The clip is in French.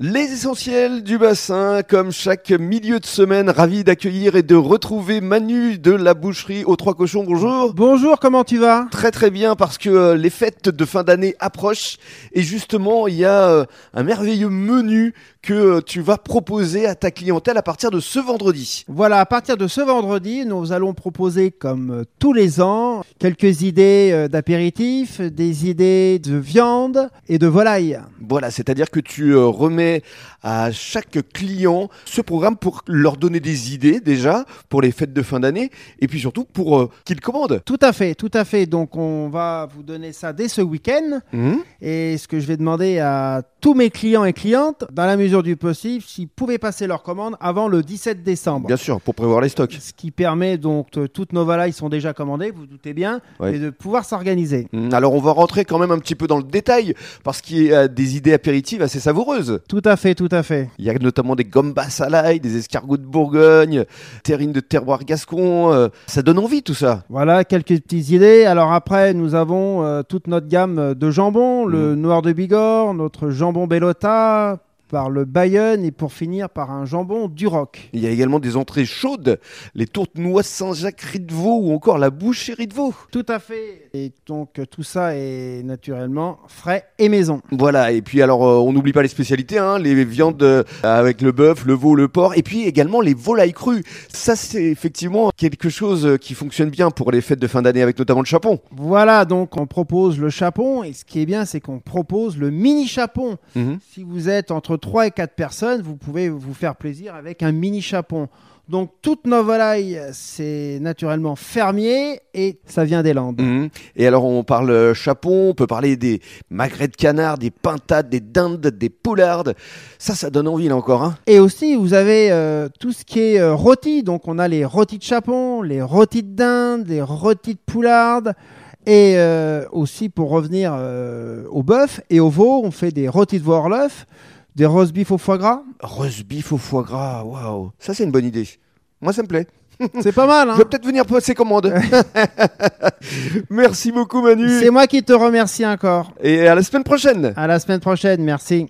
Les essentiels du bassin, comme chaque milieu de semaine, ravi d'accueillir et de retrouver Manu de la boucherie aux Trois Cochons. Bonjour. Bonjour, comment tu vas? Très très bien parce que euh, les fêtes de fin d'année approchent et justement il y a euh, un merveilleux menu que euh, tu vas proposer à ta clientèle à partir de ce vendredi. Voilà, à partir de ce vendredi, nous allons proposer comme tous les ans quelques idées d'apéritifs, des idées de viande et de volaille. Voilà, c'est-à-dire que tu euh, à chaque client ce programme pour leur donner des idées déjà pour les fêtes de fin d'année et puis surtout pour euh, qu'ils commandent. Tout à fait, tout à fait. Donc on va vous donner ça dès ce week-end. Mhm. Et ce que je vais demander à tous mes clients et clientes, dans la mesure du possible, s'ils pouvaient passer leur commande avant le 17 décembre. Bien sûr, pour prévoir les stocks. Ce qui permet donc, euh, toutes nos volailles sont déjà commandées, vous vous doutez bien, et de pouvoir s'organiser. Mm, Alors on va rentrer quand même un petit peu dans le détail parce qu'il y a des idées apéritives assez savoureuses. Tout à fait, tout à fait. Il y a notamment des gambas à l'ail, des escargots de Bourgogne, terrines de terroir gascon. euh, ça donne envie tout ça. Voilà quelques petites idées. Alors après, nous avons euh, toute notre gamme de jambon, le noir de Bigorre, notre jambon Bellota, par le Bayonne et pour finir par un jambon du Roc. Il y a également des entrées chaudes, les tourtes noix Saint-Jacques de veau ou encore la boucherie de veau. Tout à fait. Et donc tout ça est naturellement frais et maison. Voilà, et puis alors euh, on n'oublie pas les spécialités, hein, les viandes euh, avec le bœuf, le veau, le porc, et puis également les volailles crues. Ça c'est effectivement quelque chose euh, qui fonctionne bien pour les fêtes de fin d'année avec notamment le chapon. Voilà, donc on propose le chapon et ce qui est bien, c'est qu'on propose le mini chapon. Mhm. Si vous êtes entre 3 et 4 personnes, vous pouvez vous faire plaisir avec un mini chapon. Donc toutes nos volailles, c'est naturellement fermier et ça vient des Landes. Mhm. Et alors on parle chapon, on peut parler des magrets de canard, des pintades, des dindes, des poulardes. Ça, ça donne envie là encore. Hein. Et aussi, vous avez euh, tout ce qui est euh, rôti. Donc on a les rôtis de chapon, les rôtis de dinde, les rôtis de poularde. Et euh, aussi, pour revenir au bœuf et au veau, on fait des rôtis de veau orleuf, des roast beef au foie gras. Roast beef au foie gras, waouh. Ça c'est une bonne idée. Moi ça me plaît. C'est pas mal, hein Je vais peut-être venir passer commande. Merci beaucoup Manu. C'est moi qui te remercie encore. Et à la semaine prochaine. À la semaine prochaine, merci.